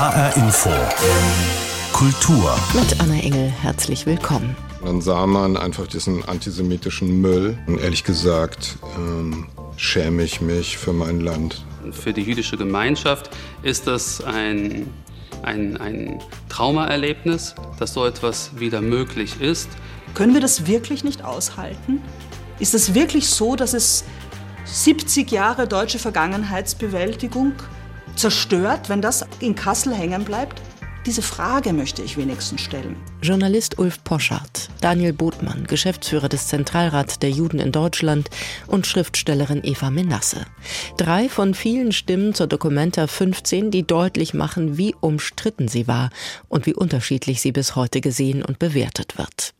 HR Info. Kultur. Mit Anna Engel herzlich willkommen. Dann sah man einfach diesen antisemitischen Müll. Und ehrlich gesagt ähm, schäme ich mich für mein Land. Für die jüdische Gemeinschaft ist das ein, ein, ein Traumaerlebnis, dass so etwas wieder möglich ist. Können wir das wirklich nicht aushalten? Ist es wirklich so, dass es 70 Jahre deutsche Vergangenheitsbewältigung zerstört, wenn das in Kassel hängen bleibt? Diese Frage möchte ich wenigstens stellen. Journalist Ulf Poschardt, Daniel Botmann, Geschäftsführer des Zentralrats der Juden in Deutschland und Schriftstellerin Eva Menasse. Drei von vielen Stimmen zur Dokumenta 15, die deutlich machen, wie umstritten sie war und wie unterschiedlich sie bis heute gesehen und bewertet wird.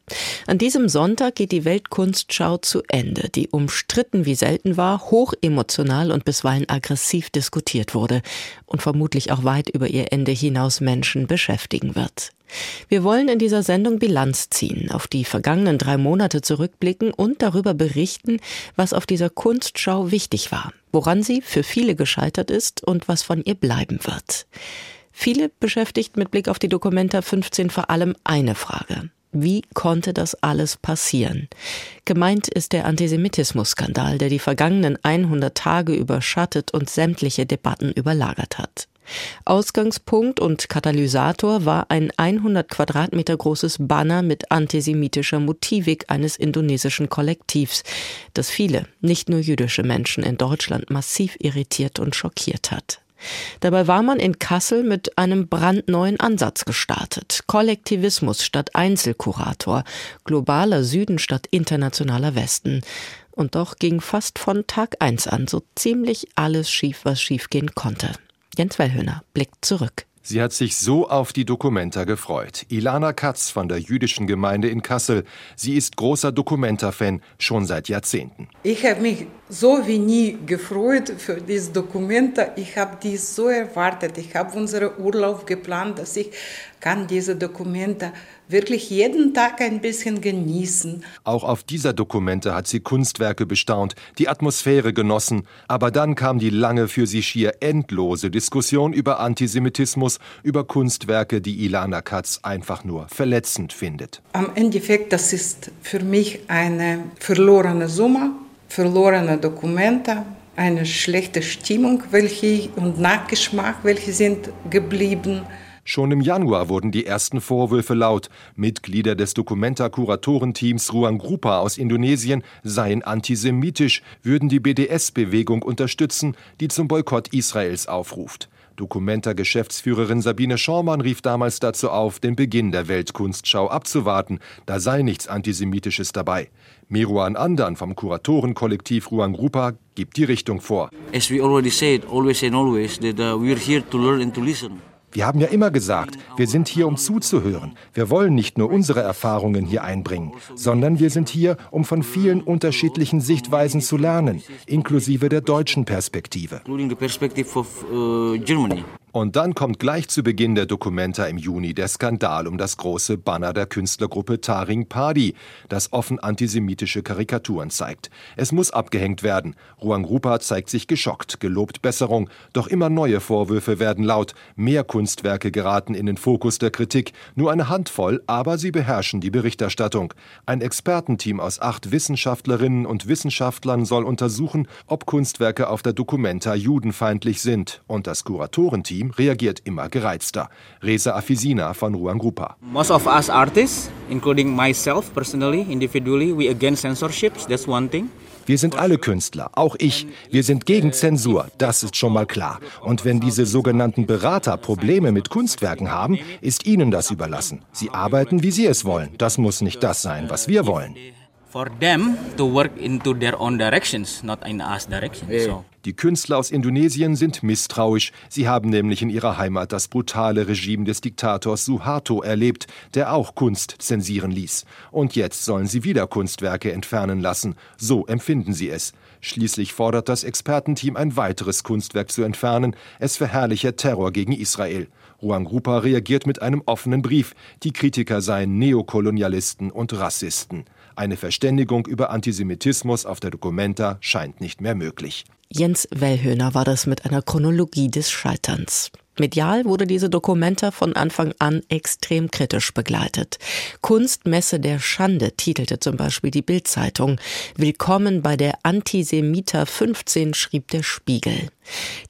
An diesem Sonntag geht die Weltkunstschau zu Ende, die umstritten wie selten war, hochemotional und bisweilen aggressiv diskutiert wurde und vermutlich auch weit über ihr Ende hinaus Menschen beschäftigen wird. Wir wollen in dieser Sendung Bilanz ziehen, auf die vergangenen drei Monate zurückblicken und darüber berichten, was auf dieser Kunstschau wichtig war, woran sie für viele gescheitert ist und was von ihr bleiben wird. Viele beschäftigt mit Blick auf die Dokumenta 15 vor allem eine Frage. Wie konnte das alles passieren? Gemeint ist der Antisemitismus-Skandal, der die vergangenen 100 Tage überschattet und sämtliche Debatten überlagert hat. Ausgangspunkt und Katalysator war ein 100 Quadratmeter großes Banner mit antisemitischer Motivik eines indonesischen Kollektivs, das viele, nicht nur jüdische Menschen in Deutschland massiv irritiert und schockiert hat. Dabei war man in Kassel mit einem brandneuen Ansatz gestartet. Kollektivismus statt Einzelkurator, globaler Süden statt internationaler Westen. Und doch ging fast von Tag eins an so ziemlich alles schief, was schiefgehen konnte. Jens Wellhöhner blickt zurück. Sie hat sich so auf die Dokumenta gefreut. Ilana Katz von der jüdischen Gemeinde in Kassel. Sie ist großer Dokumenta-Fan schon seit Jahrzehnten. Ich habe mich so wie nie gefreut für dieses Dokumenta. Ich habe dies so erwartet. Ich habe unseren Urlaub geplant, dass ich kann diese Dokumente wirklich jeden Tag ein bisschen genießen. Auch auf dieser Dokumente hat sie Kunstwerke bestaunt, die Atmosphäre genossen, aber dann kam die lange für sie schier endlose Diskussion über Antisemitismus, über Kunstwerke, die Ilana Katz einfach nur verletzend findet. Am Endeffekt, das ist für mich eine verlorene Summe, verlorene Dokumente, eine schlechte Stimmung, welche und Nachgeschmack, welche sind geblieben. Schon im Januar wurden die ersten Vorwürfe laut. Mitglieder des Documenta-Kuratorenteams Ruang Grupa aus Indonesien seien antisemitisch, würden die BDS-Bewegung unterstützen, die zum Boykott Israels aufruft. Documenta-Geschäftsführerin Sabine Schormann rief damals dazu auf, den Beginn der Weltkunstschau abzuwarten. Da sei nichts Antisemitisches dabei. Meruan Andan vom Kuratorenkollektiv Ruang Grupa gibt die Richtung vor. As we already said, always and always, that uh, we're here to learn and. Wir haben ja immer gesagt, wir sind hier, um zuzuhören. Wir wollen nicht nur unsere Erfahrungen hier einbringen, sondern wir sind hier, um von vielen unterschiedlichen Sichtweisen zu lernen, inklusive der deutschen Perspektive. Und dann kommt gleich zu Beginn der Dokumenta im Juni der Skandal um das große Banner der Künstlergruppe Taring Padi, das offen antisemitische Karikaturen zeigt. Es muss abgehängt werden. Ruang Rupa zeigt sich geschockt, gelobt Besserung, doch immer neue Vorwürfe werden laut. Mehr Kunstwerke geraten in den Fokus der Kritik. Nur eine Handvoll, aber sie beherrschen die Berichterstattung. Ein Expertenteam aus acht Wissenschaftlerinnen und Wissenschaftlern soll untersuchen, ob Kunstwerke auf der Dokumenta judenfeindlich sind. Und das Kuratorenteam Team reagiert immer gereizter. Reza Afisina von Ruangrupa. Most of us artists, including myself personally, individually, we against censorships. That's one thing. Wir sind alle Künstler, auch ich. Wir sind gegen Zensur, das ist schon mal klar. Und wenn diese sogenannten Berater Probleme mit Kunstwerken haben, ist ihnen das überlassen. Sie arbeiten, wie sie es wollen. Das muss nicht das sein, was wir wollen. For them to work into their own directions, not in us direction. So. Die Künstler aus Indonesien sind misstrauisch. Sie haben nämlich in ihrer Heimat das brutale Regime des Diktators Suharto erlebt, der auch Kunst zensieren ließ. Und jetzt sollen sie wieder Kunstwerke entfernen lassen. So empfinden sie es. Schließlich fordert das Expertenteam ein weiteres Kunstwerk zu entfernen. Es verherrlicht Terror gegen Israel. Ruangrupa reagiert mit einem offenen Brief. Die Kritiker seien Neokolonialisten und Rassisten. Eine Verständigung über Antisemitismus auf der Documenta scheint nicht mehr möglich. Jens Wellhöhner war das mit einer Chronologie des Scheiterns. Medial wurde diese Dokumenta von Anfang an extrem kritisch begleitet. Kunstmesse der Schande titelte zum Beispiel die Bildzeitung. Willkommen bei der Antisemiter 15 schrieb der Spiegel.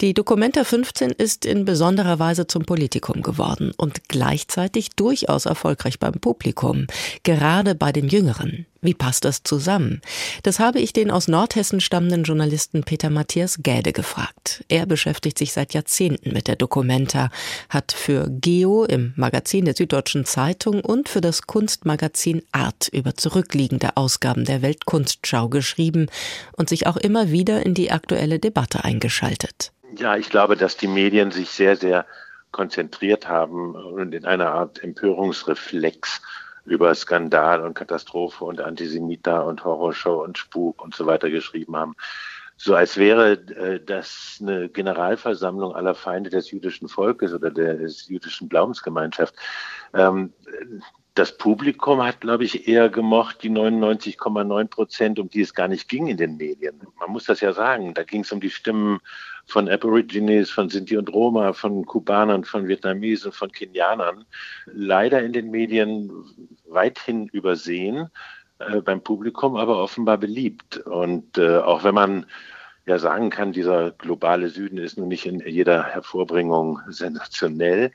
Die Dokumenta 15 ist in besonderer Weise zum Politikum geworden und gleichzeitig durchaus erfolgreich beim Publikum, gerade bei den Jüngeren. Wie passt das zusammen? Das habe ich den aus Nordhessen stammenden Journalisten Peter Matthias Gäde gefragt. Er beschäftigt sich seit Jahrzehnten mit der Dokumenta, hat für Geo im Magazin der Süddeutschen Zeitung und für das Kunstmagazin Art über zurückliegende Ausgaben der Weltkunstschau geschrieben und sich auch immer wieder in die aktuelle Debatte eingeschaltet. Ja, ich glaube, dass die Medien sich sehr, sehr konzentriert haben und in einer Art Empörungsreflex über Skandal und Katastrophe und Antisemiter und Horrorshow und Spuk und so weiter geschrieben haben. So als wäre äh, das eine Generalversammlung aller Feinde des jüdischen Volkes oder der des jüdischen Glaubensgemeinschaft. Ähm, das Publikum hat, glaube ich, eher gemocht die 99,9 Prozent, um die es gar nicht ging in den Medien. Man muss das ja sagen. Da ging es um die Stimmen von Aborigines, von Sinti und Roma, von Kubanern, von Vietnamesen, von Kenianern. Leider in den Medien weithin übersehen, äh, beim Publikum aber offenbar beliebt. Und äh, auch wenn man ja sagen kann, dieser globale Süden ist nun nicht in jeder Hervorbringung sensationell,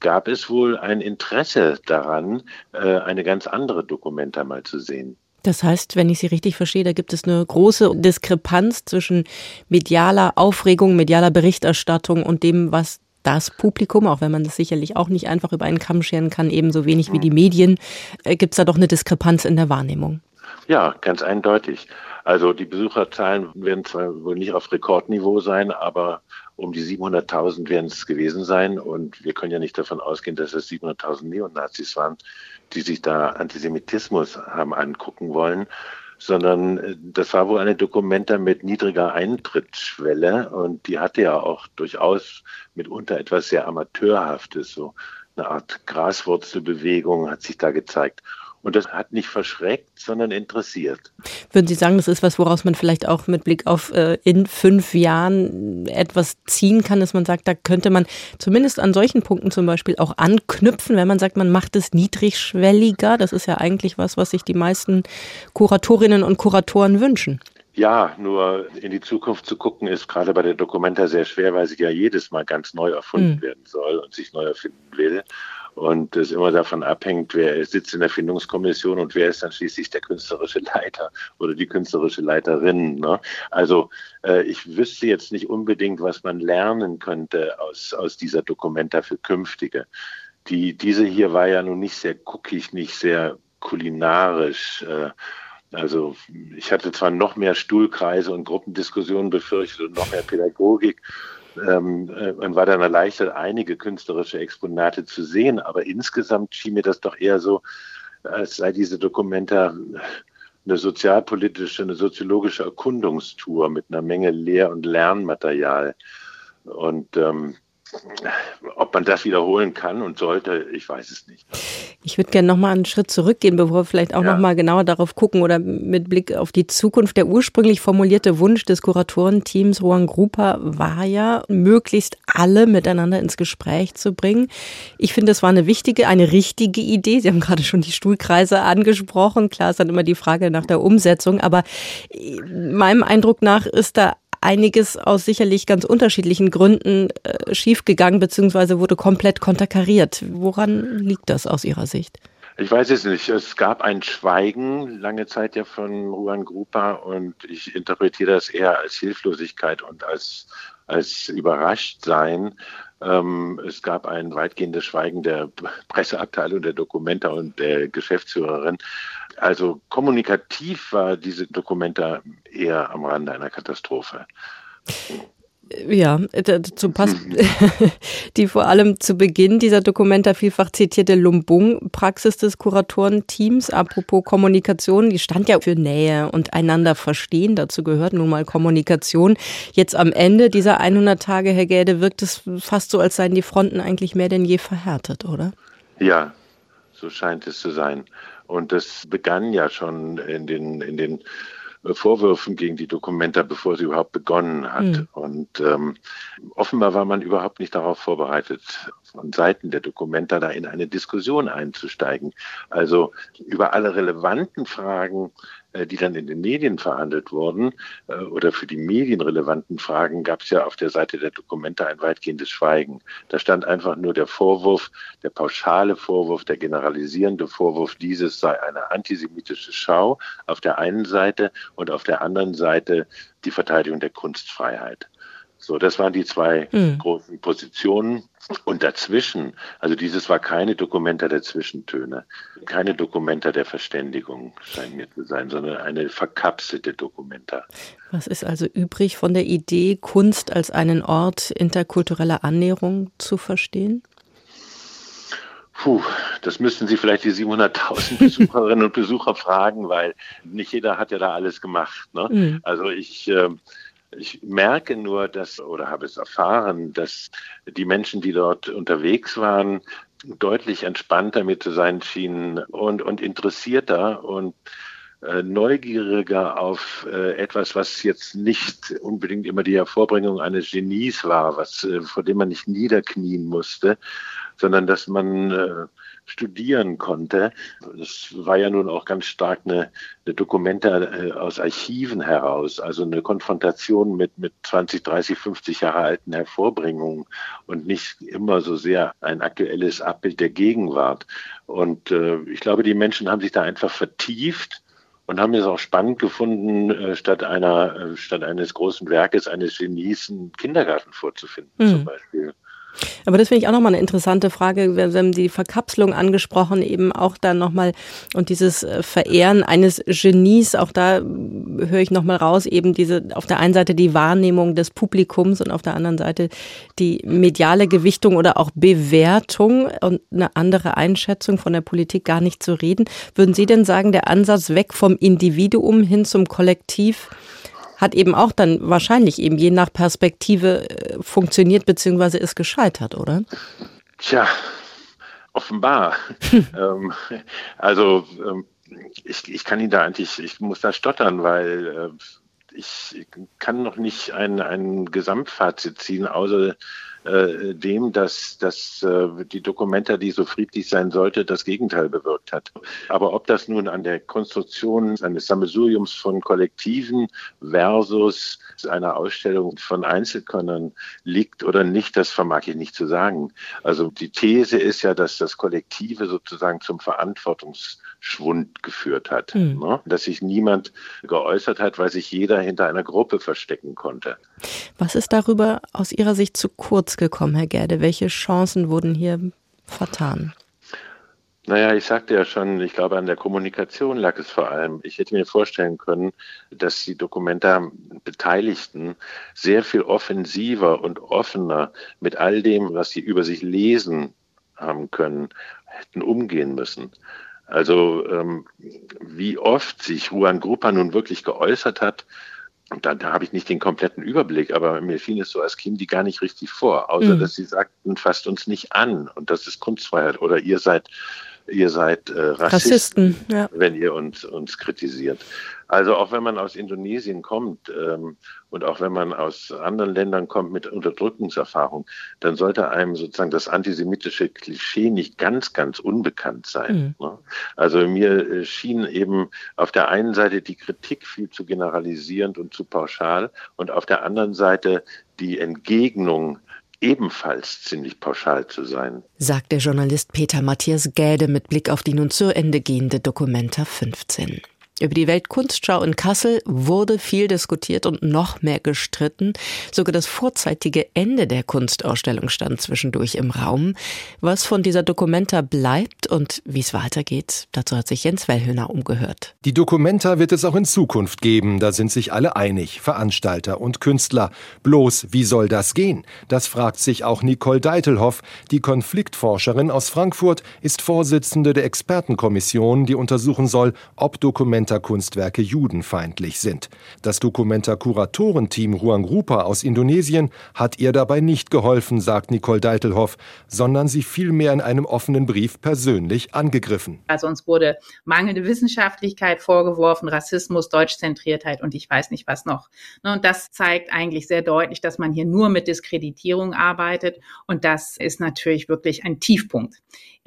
gab es wohl ein Interesse daran, äh, eine ganz andere Dokumenta mal zu sehen. Das heißt, wenn ich Sie richtig verstehe, da gibt es eine große Diskrepanz zwischen medialer Aufregung, medialer Berichterstattung und dem, was das Publikum, auch wenn man das sicherlich auch nicht einfach über einen Kamm scheren kann, ebenso wenig wie die Medien, äh, gibt es da doch eine Diskrepanz in der Wahrnehmung. Ja, ganz eindeutig. Also die Besucherzahlen werden zwar wohl nicht auf Rekordniveau sein, aber um die 700.000 werden es gewesen sein. Und wir können ja nicht davon ausgehen, dass es 700.000 Neonazis waren, die sich da Antisemitismus haben angucken wollen, sondern äh, das war wohl eine Dokumenta mit niedriger Eintrittsschwelle und die hatte ja auch durchaus mitunter etwas sehr Amateurhaftes, so eine Art Graswurzelbewegung hat sich da gezeigt. Und das hat nicht verschreckt, sondern interessiert. Würden Sie sagen, das ist was, woraus man vielleicht auch mit Blick auf äh, in fünf Jahren etwas ziehen kann, dass man sagt, da könnte man zumindest an solchen Punkten zum Beispiel auch anknüpfen, wenn man sagt, man macht es niedrigschwelliger. Das ist ja eigentlich was, was sich die meisten Kuratorinnen und Kuratoren wünschen. Ja, nur in die Zukunft zu gucken, ist gerade bei der Dokumenta sehr schwer, weil sie ja jedes Mal ganz neu erfunden mhm. werden soll und sich neu erfinden will und es immer davon abhängt, wer sitzt in der Findungskommission und wer ist dann schließlich der künstlerische Leiter oder die künstlerische Leiterin. Ne? Also äh, ich wüsste jetzt nicht unbedingt, was man lernen könnte aus, aus dieser Dokumenta für künftige. Die, diese hier war ja nun nicht sehr guckig, nicht sehr kulinarisch. Äh, also ich hatte zwar noch mehr Stuhlkreise und Gruppendiskussionen befürchtet und noch mehr Pädagogik, ähm, äh, war dann erleichtert, einige künstlerische Exponate zu sehen. Aber insgesamt schien mir das doch eher so, als sei diese Dokumenta eine sozialpolitische, eine soziologische Erkundungstour mit einer Menge Lehr- und Lernmaterial. Und ähm, ob man das wiederholen kann und sollte, ich weiß es nicht. Ich würde gerne noch mal einen Schritt zurückgehen, bevor wir vielleicht auch ja. noch mal genauer darauf gucken oder mit Blick auf die Zukunft. Der ursprünglich formulierte Wunsch des Kuratorenteams Rohan Grupa war ja, möglichst alle miteinander ins Gespräch zu bringen. Ich finde, das war eine wichtige, eine richtige Idee. Sie haben gerade schon die Stuhlkreise angesprochen. Klar ist dann immer die Frage nach der Umsetzung, aber meinem Eindruck nach ist da einiges aus sicherlich ganz unterschiedlichen Gründen äh, schiefgegangen bzw. wurde komplett konterkariert. Woran liegt das aus Ihrer Sicht? Ich weiß es nicht. Es gab ein Schweigen lange Zeit ja von Juan Grupa und ich interpretiere das eher als Hilflosigkeit und als, als Überraschtsein. Ähm, es gab ein weitgehendes Schweigen der Presseabteilung, der Dokumenta und der Geschäftsführerin. Also kommunikativ war diese Dokumenta eher am Rande einer Katastrophe. Ja, dazu passt die vor allem zu Beginn dieser Dokumenta vielfach zitierte Lumbung-Praxis des Kuratorenteams. Apropos Kommunikation, die stand ja für Nähe und einander verstehen. Dazu gehört nun mal Kommunikation. Jetzt am Ende dieser 100 Tage, Herr Gäde, wirkt es fast so, als seien die Fronten eigentlich mehr denn je verhärtet, oder? Ja, so scheint es zu sein. Und das begann ja schon in den, in den Vorwürfen gegen die Dokumenta, bevor sie überhaupt begonnen hat. Mhm. Und ähm, offenbar war man überhaupt nicht darauf vorbereitet, von Seiten der Dokumenta da in eine Diskussion einzusteigen. Also über alle relevanten Fragen äh, die dann in den Medien verhandelt wurden äh, oder für die Medien relevanten Fragen gab es ja auf der Seite der Dokumente ein weitgehendes Schweigen. Da stand einfach nur der Vorwurf, der pauschale Vorwurf, der generalisierende Vorwurf, dieses sei eine antisemitische Schau auf der einen Seite und auf der anderen Seite die Verteidigung der Kunstfreiheit. So, das waren die zwei mhm. großen Positionen. Und dazwischen, also dieses war keine Dokumenta der Zwischentöne, keine Dokumenta der Verständigung, scheint mir zu sein, sondern eine verkapselte Dokumenta. Was ist also übrig von der Idee, Kunst als einen Ort interkultureller Annäherung zu verstehen? Puh, das müssten Sie vielleicht die 700.000 Besucherinnen und Besucher fragen, weil nicht jeder hat ja da alles gemacht. Ne? Mhm. Also ich äh, ich merke nur, dass oder habe es erfahren, dass die Menschen, die dort unterwegs waren, deutlich entspannter mit zu sein schienen und, und interessierter und äh, neugieriger auf äh, etwas, was jetzt nicht unbedingt immer die Hervorbringung eines Genies war, was, äh, vor dem man nicht niederknien musste, sondern dass man äh, studieren konnte. Das war ja nun auch ganz stark eine, eine Dokumente äh, aus Archiven heraus, also eine Konfrontation mit, mit 20, 30, 50 Jahre alten Hervorbringungen und nicht immer so sehr ein aktuelles Abbild der Gegenwart. Und äh, ich glaube, die Menschen haben sich da einfach vertieft und haben es auch spannend gefunden, äh, statt einer, äh, statt eines großen Werkes eines Genies einen Kindergarten vorzufinden, mhm. zum Beispiel. Aber das finde ich auch nochmal eine interessante Frage. Wir haben die Verkapselung angesprochen, eben auch da nochmal und dieses äh, Verehren eines Genies, auch da höre ich nochmal raus, eben diese auf der einen Seite die Wahrnehmung des Publikums und auf der anderen Seite die mediale Gewichtung oder auch Bewertung und eine andere Einschätzung von der Politik gar nicht zu reden. Würden Sie denn sagen, der Ansatz weg vom Individuum hin zum Kollektiv hat eben auch dann wahrscheinlich eben je nach Perspektive äh, funktioniert bzw. ist gescheitert, oder? Tja, offenbar. ähm, also ähm, ich, ich kann ihn da eigentlich, ich muss da stottern, weil äh, ich kann noch nicht ein, ein Gesamtfazit ziehen, außer äh, dem, dass, dass äh, die Dokumenta, die so friedlich sein sollte, das Gegenteil bewirkt hat. Aber ob das nun an der Konstruktion eines Sammelsuriums von Kollektiven versus einer Ausstellung von Einzelkönnern liegt oder nicht, das vermag ich nicht zu sagen. Also die These ist ja, dass das Kollektive sozusagen zum Verantwortungsschwund geführt hat, mhm. ne? dass sich niemand geäußert hat, weil sich jeder hinter einer Gruppe verstecken konnte. Was ist darüber aus Ihrer Sicht zu kurz gekommen, Herr Gerde? Welche Chancen wurden hier vertan? Naja, ich sagte ja schon, ich glaube, an der Kommunikation lag es vor allem. Ich hätte mir vorstellen können, dass die Dokumenta Beteiligten sehr viel offensiver und offener mit all dem, was sie über sich lesen haben können, hätten umgehen müssen. Also ähm, wie oft sich Juan Gruppa nun wirklich geäußert hat, und da, da habe ich nicht den kompletten Überblick, aber mir fiel es so, als kämen die gar nicht richtig vor, außer mhm. dass sie sagten, fasst uns nicht an und das ist Kunstfreiheit oder ihr seid ihr seid äh, Rassisten, Rassisten ja. wenn ihr uns, uns kritisiert. Also auch wenn man aus Indonesien kommt ähm, und auch wenn man aus anderen Ländern kommt mit Unterdrückungserfahrung, dann sollte einem sozusagen das antisemitische Klischee nicht ganz, ganz unbekannt sein. Mhm. Ne? Also mir äh, schien eben auf der einen Seite die Kritik viel zu generalisierend und zu pauschal und auf der anderen Seite die Entgegnung ebenfalls ziemlich pauschal zu sein. Sagt der Journalist Peter Matthias Gäde mit Blick auf die nun zu Ende gehende Dokumenta 15. Über die Weltkunstschau in Kassel wurde viel diskutiert und noch mehr gestritten. Sogar das vorzeitige Ende der Kunstausstellung stand zwischendurch im Raum. Was von dieser Dokumenta bleibt und wie es weitergeht, dazu hat sich Jens Wellhöhner umgehört. Die Dokumenta wird es auch in Zukunft geben, da sind sich alle einig, Veranstalter und Künstler. Bloß, wie soll das gehen? Das fragt sich auch Nicole Deitelhoff. Die Konfliktforscherin aus Frankfurt ist Vorsitzende der Expertenkommission, die untersuchen soll, ob Dokumenta Dokumenta-Kunstwerke judenfeindlich sind. Das Dokumenta-Kuratorenteam Ruangrupa aus Indonesien hat ihr dabei nicht geholfen, sagt Nicole Deitelhoff, sondern sie vielmehr in einem offenen Brief persönlich angegriffen. Also uns wurde mangelnde Wissenschaftlichkeit vorgeworfen, Rassismus, Deutschzentriertheit und ich weiß nicht was noch. Ne, und das zeigt eigentlich sehr deutlich, dass man hier nur mit Diskreditierung arbeitet und das ist natürlich wirklich ein Tiefpunkt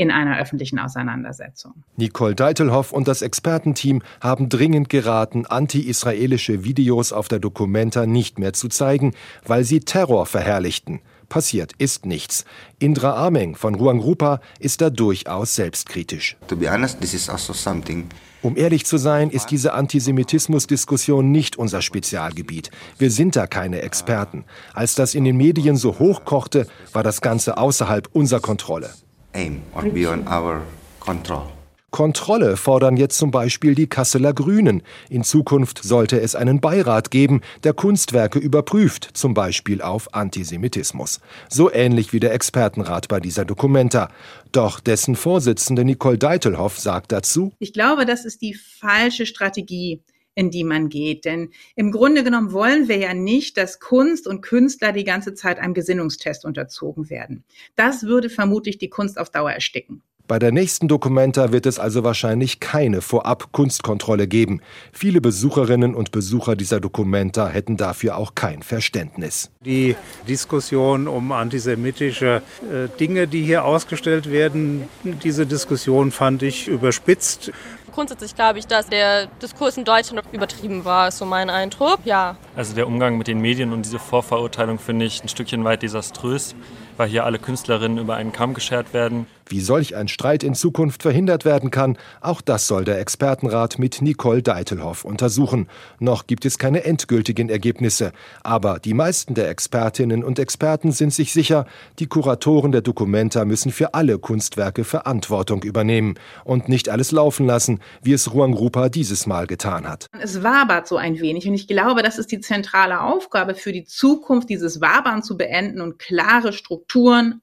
in einer öffentlichen Auseinandersetzung. Nicole Deitelhoff und das Expertenteam haben dringend geraten, anti-israelische Videos auf der Dokumenta nicht mehr zu zeigen, weil sie Terror verherrlichten. Passiert ist nichts. Indra Ameng von Ruangrupa ist da durchaus selbstkritisch. Also um ehrlich zu sein, ist diese Antisemitismus-Diskussion nicht unser Spezialgebiet. Wir sind da keine Experten. Als das in den Medien so hochkochte, war das Ganze außerhalb unserer Kontrolle. Aim or beyond our control. Kontrolle fordern jetzt zum Beispiel die Kasseler Grünen. In Zukunft sollte es einen Beirat geben, der Kunstwerke überprüft, zum Beispiel auf Antisemitismus. So ähnlich wie der Expertenrat bei dieser Dokumenta. Doch dessen Vorsitzende Nicole Deitelhoff sagt dazu, Ich glaube, das ist die falsche Strategie in die man geht. Denn im Grunde genommen wollen wir ja nicht, dass Kunst und Künstler die ganze Zeit einem Gesinnungstest unterzogen werden. Das würde vermutlich die Kunst auf Dauer ersticken. Bei der nächsten Dokumenta wird es also wahrscheinlich keine Vorab-Kunstkontrolle geben. Viele Besucherinnen und Besucher dieser Dokumenta hätten dafür auch kein Verständnis. Die Diskussion um antisemitische äh, Dinge, die hier ausgestellt werden, diese Diskussion fand ich überspitzt. Grundsätzlich glaube ich, dass der Diskurs in Deutschland übertrieben war, ist so mein Eindruck. Ja. Also der Umgang mit den Medien und diese Vorverurteilung finde ich ein Stückchen weit desaströs, weil hier alle Künstlerinnen über einen Kamm geschert werden. Wie solch ein Streit in Zukunft verhindert werden kann, auch das soll der Expertenrat mit Nicole Deitelhoff untersuchen. Noch gibt es keine endgültigen Ergebnisse, aber die meisten der Expertinnen und Experten sind sich sicher, die Kuratoren der Dokumenta müssen für alle Kunstwerke Verantwortung übernehmen und nicht alles laufen lassen, wie es Ruang Rupa dieses Mal getan hat. Es wabert so ein wenig und ich glaube, das ist die zentrale Aufgabe für die Zukunft, dieses Wabern zu beenden und klare Strukturen,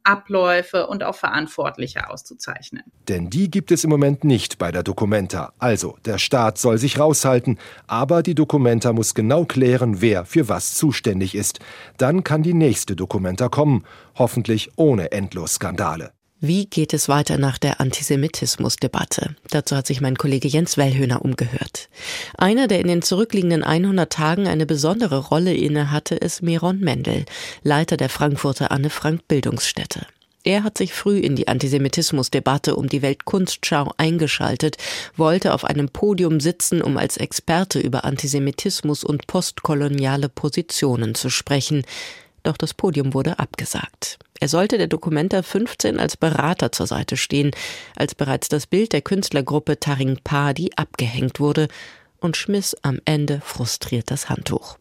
Abläufe und auch Verantwortliche auszuzeichnen. Denn die gibt es im Moment nicht bei der Documenta. Also, der Staat soll sich raushalten, aber die Documenta muss genau klären, wer für was zuständig ist. Dann kann die nächste Documenta kommen, hoffentlich ohne Endlosskandale. Wie geht es weiter nach der Antisemitismusdebatte? Dazu hat sich mein Kollege Jens Wellhöhner umgehört. Einer, der in den zurückliegenden 100 Tagen eine besondere Rolle inne hatte, ist Miron Mendel, Leiter der Frankfurter Anne Frank Bildungsstätte. Er hat sich früh in die Antisemitismusdebatte um die Weltkunstschau eingeschaltet, wollte auf einem Podium sitzen, um als Experte über Antisemitismus und postkoloniale Positionen zu sprechen. Doch das Podium wurde abgesagt. Er sollte der Dokumenta 15 als Berater zur Seite stehen, als bereits das Bild der Künstlergruppe Taring Padi abgehängt wurde und schmiss am Ende frustriert das Handtuch.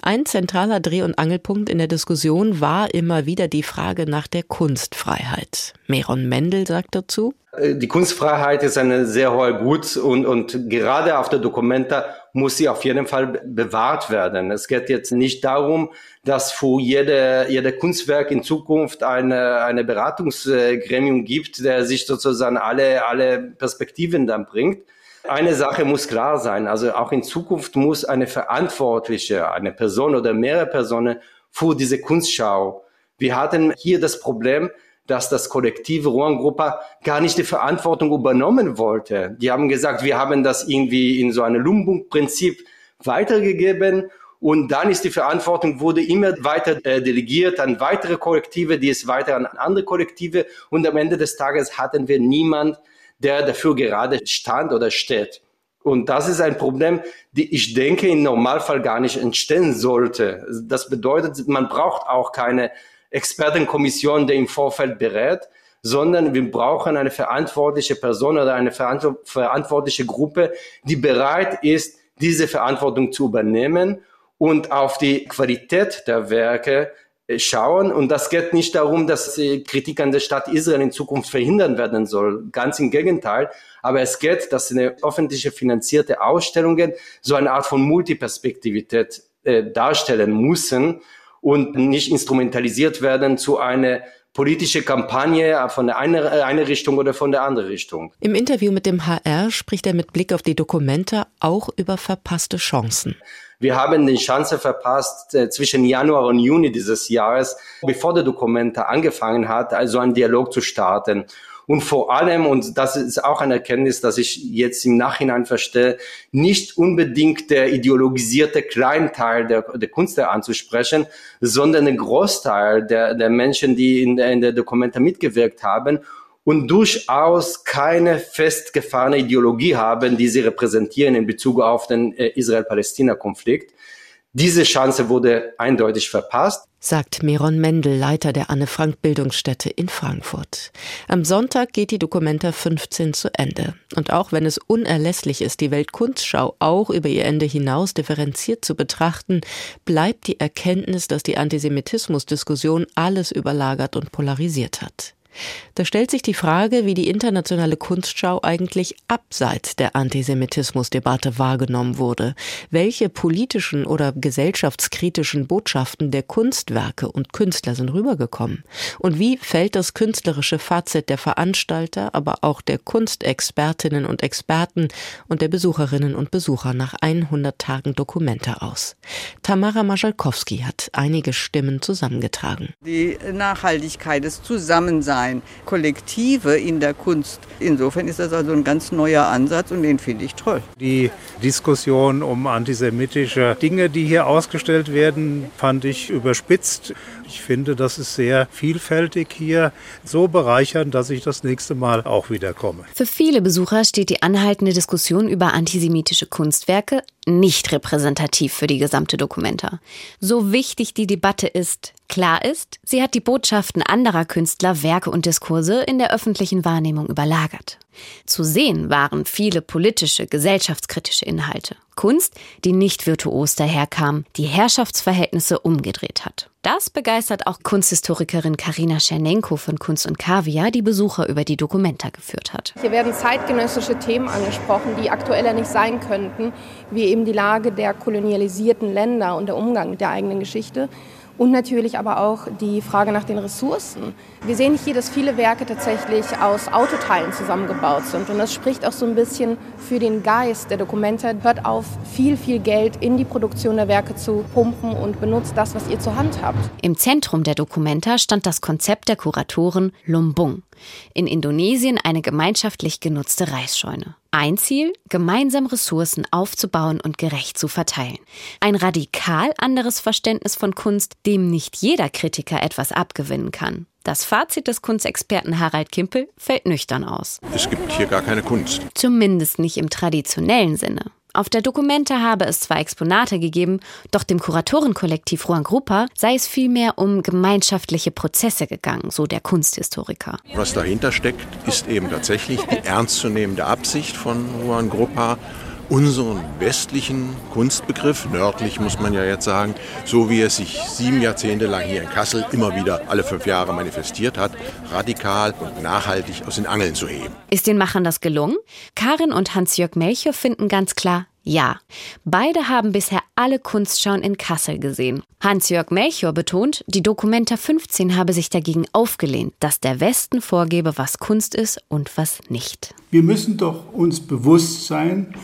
Ein zentraler Dreh- und Angelpunkt in der Diskussion war immer wieder die Frage nach der Kunstfreiheit. Meron Mendel sagt dazu, die Kunstfreiheit ist eine sehr hohe Gut und, und gerade auf der Dokumenta muss sie auf jeden Fall bewahrt werden. Es geht jetzt nicht darum, dass für jede, jede Kunstwerk in Zukunft eine, eine Beratungsgremium gibt, der sich sozusagen alle, alle Perspektiven dann bringt. Eine Sache muss klar sein, also auch in Zukunft muss eine Verantwortliche, eine Person oder mehrere Personen für diese Kunstschau. Wir hatten hier das Problem, dass das kollektive Ruangruppe gar nicht die Verantwortung übernommen wollte. Die haben gesagt, wir haben das irgendwie in so einem Lumbung-Prinzip weitergegeben und dann ist die Verantwortung wurde immer weiter äh, delegiert an weitere Kollektive, die es weiter an andere Kollektive und am Ende des Tages hatten wir niemand, der dafür gerade stand oder steht. Und das ist ein Problem, die ich denke im Normalfall gar nicht entstehen sollte. Das bedeutet, man braucht auch keine Expertenkommission, die im Vorfeld berät, sondern wir brauchen eine verantwortliche Person oder eine verantwortliche Gruppe, die bereit ist, diese Verantwortung zu übernehmen und auf die Qualität der Werke äh, schauen. Und das geht nicht darum, dass die Kritik an der Stadt Israel in Zukunft verhindern werden soll. Ganz im Gegenteil. Aber es geht, dass eine öffentliche finanzierte Ausstellungen so eine Art von Multiperspektivität äh, darstellen müssen und nicht instrumentalisiert werden zu einer politische Kampagne von der einen eine Richtung oder von der anderen Richtung. Im Interview mit dem HR spricht er mit Blick auf die Dokumente auch über verpasste Chancen. Wir haben die Chance verpasst, äh, zwischen Januar und Juni dieses Jahres, bevor der Dokumente angefangen hat, also einen Dialog zu starten. Und vor allem, und das ist auch eine Erkenntnis, dass ich jetzt im Nachhinein verstehe, nicht unbedingt der ideologisierte Kleinteil der, der Künstler anzusprechen, sondern ein Großteil der, der Menschen, die in der, in der Dokumente mitgewirkt haben und durchaus keine festgefahrene Ideologie haben, die sie repräsentieren in Bezug auf den äh, Israel-Palästina-Konflikt. Diese Chance wurde eindeutig verpasst, sagt Meron Mendel, Leiter der Anne Frank Bildungsstätte in Frankfurt. Am Sonntag geht die Dokumenta 15 zu Ende. Und auch wenn es unerlässlich ist, die Weltkunstschau auch über ihr Ende hinaus differenziert zu betrachten, bleibt die Erkenntnis, dass die Antisemitismusdiskussion alles überlagert und polarisiert hat. Da stellt sich die Frage, wie die internationale Kunstschau eigentlich abseits der Antisemitismusdebatte wahrgenommen wurde, welche politischen oder gesellschaftskritischen Botschaften der Kunstwerke und Künstler sind rübergekommen und wie fällt das künstlerische Fazit der Veranstalter, aber auch der Kunstexpertinnen und Experten und der Besucherinnen und Besucher nach 100 Tagen Dokumente aus. Tamara Majalkowski hat einige Stimmen zusammengetragen. Die Nachhaltigkeit, des Zusammenseins ein Kollektive in der Kunst. Insofern ist das also ein ganz neuer Ansatz und den finde ich toll. Die Diskussion um antisemitische Dinge, die hier ausgestellt werden, fand ich überspitzt. Ich finde, das ist sehr vielfältig hier, so bereichernd, dass ich das nächste Mal auch wieder komme. Für viele Besucher steht die anhaltende Diskussion über antisemitische Kunstwerke nicht repräsentativ für die gesamte Dokumenta. So wichtig die Debatte ist, klar ist, sie hat die Botschaften anderer Künstler, Werke und Diskurse in der öffentlichen Wahrnehmung überlagert. Zu sehen waren viele politische, gesellschaftskritische Inhalte. Kunst, die nicht virtuos daherkam, die Herrschaftsverhältnisse umgedreht hat. Das begeistert auch Kunsthistorikerin Karina Schernenko von Kunst und Kaviar, die Besucher über die Dokumenta geführt hat. Hier werden zeitgenössische Themen angesprochen, die aktueller nicht sein könnten, wie eben die Lage der kolonialisierten Länder und der Umgang mit der eigenen Geschichte und natürlich aber auch die Frage nach den Ressourcen. Wir sehen hier, dass viele Werke tatsächlich aus Autoteilen zusammengebaut sind und das spricht auch so ein bisschen für den Geist der Dokumente. Hört auf, viel, viel Geld in die Produktion der Werke zu pumpen und benutzt das, was ihr zur Hand habt. Im Zentrum der Dokumenta stand das Konzept der Kuratoren Lumbung. In Indonesien eine gemeinschaftlich genutzte Reisscheune. Ein Ziel, gemeinsam Ressourcen aufzubauen und gerecht zu verteilen. Ein radikal anderes Verständnis von Kunst, dem nicht jeder Kritiker etwas abgewinnen kann. Das Fazit des Kunstexperten Harald Kimpel fällt nüchtern aus. Es gibt hier gar keine Kunst. Zumindest nicht im traditionellen Sinne. Auf der Dokumente habe es zwar Exponate gegeben, doch dem Kuratorenkollektiv Juan Gruppa sei es vielmehr um gemeinschaftliche Prozesse gegangen, so der Kunsthistoriker. Was dahinter steckt, ist eben tatsächlich die ernstzunehmende Absicht von Juan Gruppa, unseren westlichen Kunstbegriff, nördlich muss man ja jetzt sagen, so wie er sich sieben Jahrzehnte lang hier in Kassel immer wieder alle fünf Jahre manifestiert hat, radikal und nachhaltig aus den Angeln zu heben. Ist den Machern das gelungen? Karin und Hans-Jörg Melchior finden ganz klar, ja, beide haben bisher alle Kunstschauen in Kassel gesehen. Hans-Jörg Melchior betont, die Dokumenta 15 habe sich dagegen aufgelehnt, dass der Westen vorgebe, was Kunst ist und was nicht. Wir müssen doch uns bewusst sein,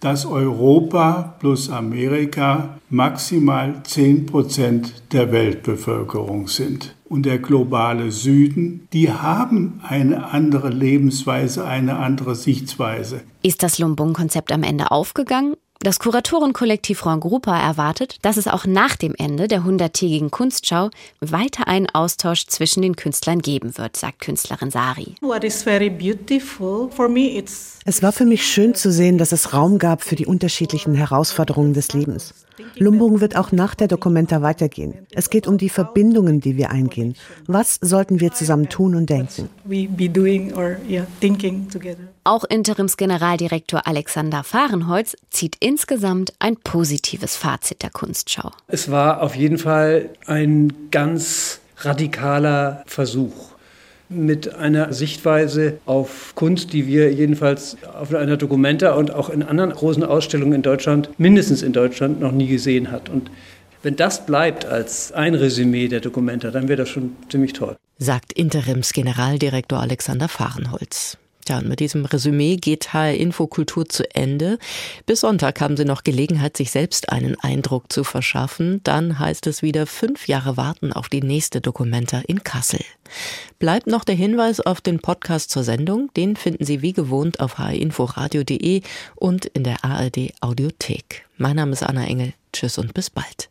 dass Europa plus Amerika maximal 10 Prozent der Weltbevölkerung sind. Und der globale Süden, die haben eine andere Lebensweise, eine andere Sichtweise. Ist das Lumbung-Konzept am Ende aufgegangen das Kuratorenkollektiv Ron Gruppa erwartet, dass es auch nach dem Ende der hunderttägigen Kunstschau weiter einen Austausch zwischen den Künstlern geben wird, sagt Künstlerin Sari. Es war für mich schön zu sehen, dass es Raum gab für die unterschiedlichen Herausforderungen des Lebens. Lumbung wird auch nach der Dokumenta weitergehen. Es geht um die Verbindungen, die wir eingehen. Was sollten wir zusammen tun und denken? Auch Interimsgeneraldirektor Alexander Fahrenholz zieht insgesamt ein positives Fazit der Kunstschau. Es war auf jeden Fall ein ganz radikaler Versuch mit einer Sichtweise auf Kunst, die wir jedenfalls auf einer Documenta und auch in anderen großen Ausstellungen in Deutschland, mindestens in Deutschland, noch nie gesehen hat. Und Wenn das bleibt als ein Resümee der Dokumenta, dann wäre das schon ziemlich toll. Sagt Interims-Generaldirektor Alexander Fahrenholz. Tja, und mit diesem Resümee geht HR Infokultur zu Ende. Bis Sonntag haben Sie noch Gelegenheit, sich selbst einen Eindruck zu verschaffen. Dann heißt es wieder fünf Jahre warten auf die nächste Dokumenta in Kassel. Bleibt noch der Hinweis auf den Podcast zur Sendung. Den finden Sie wie gewohnt auf hrinforadio.de und in der ARD Audiothek. Mein Name ist Anna Engel. Tschüss und bis bald.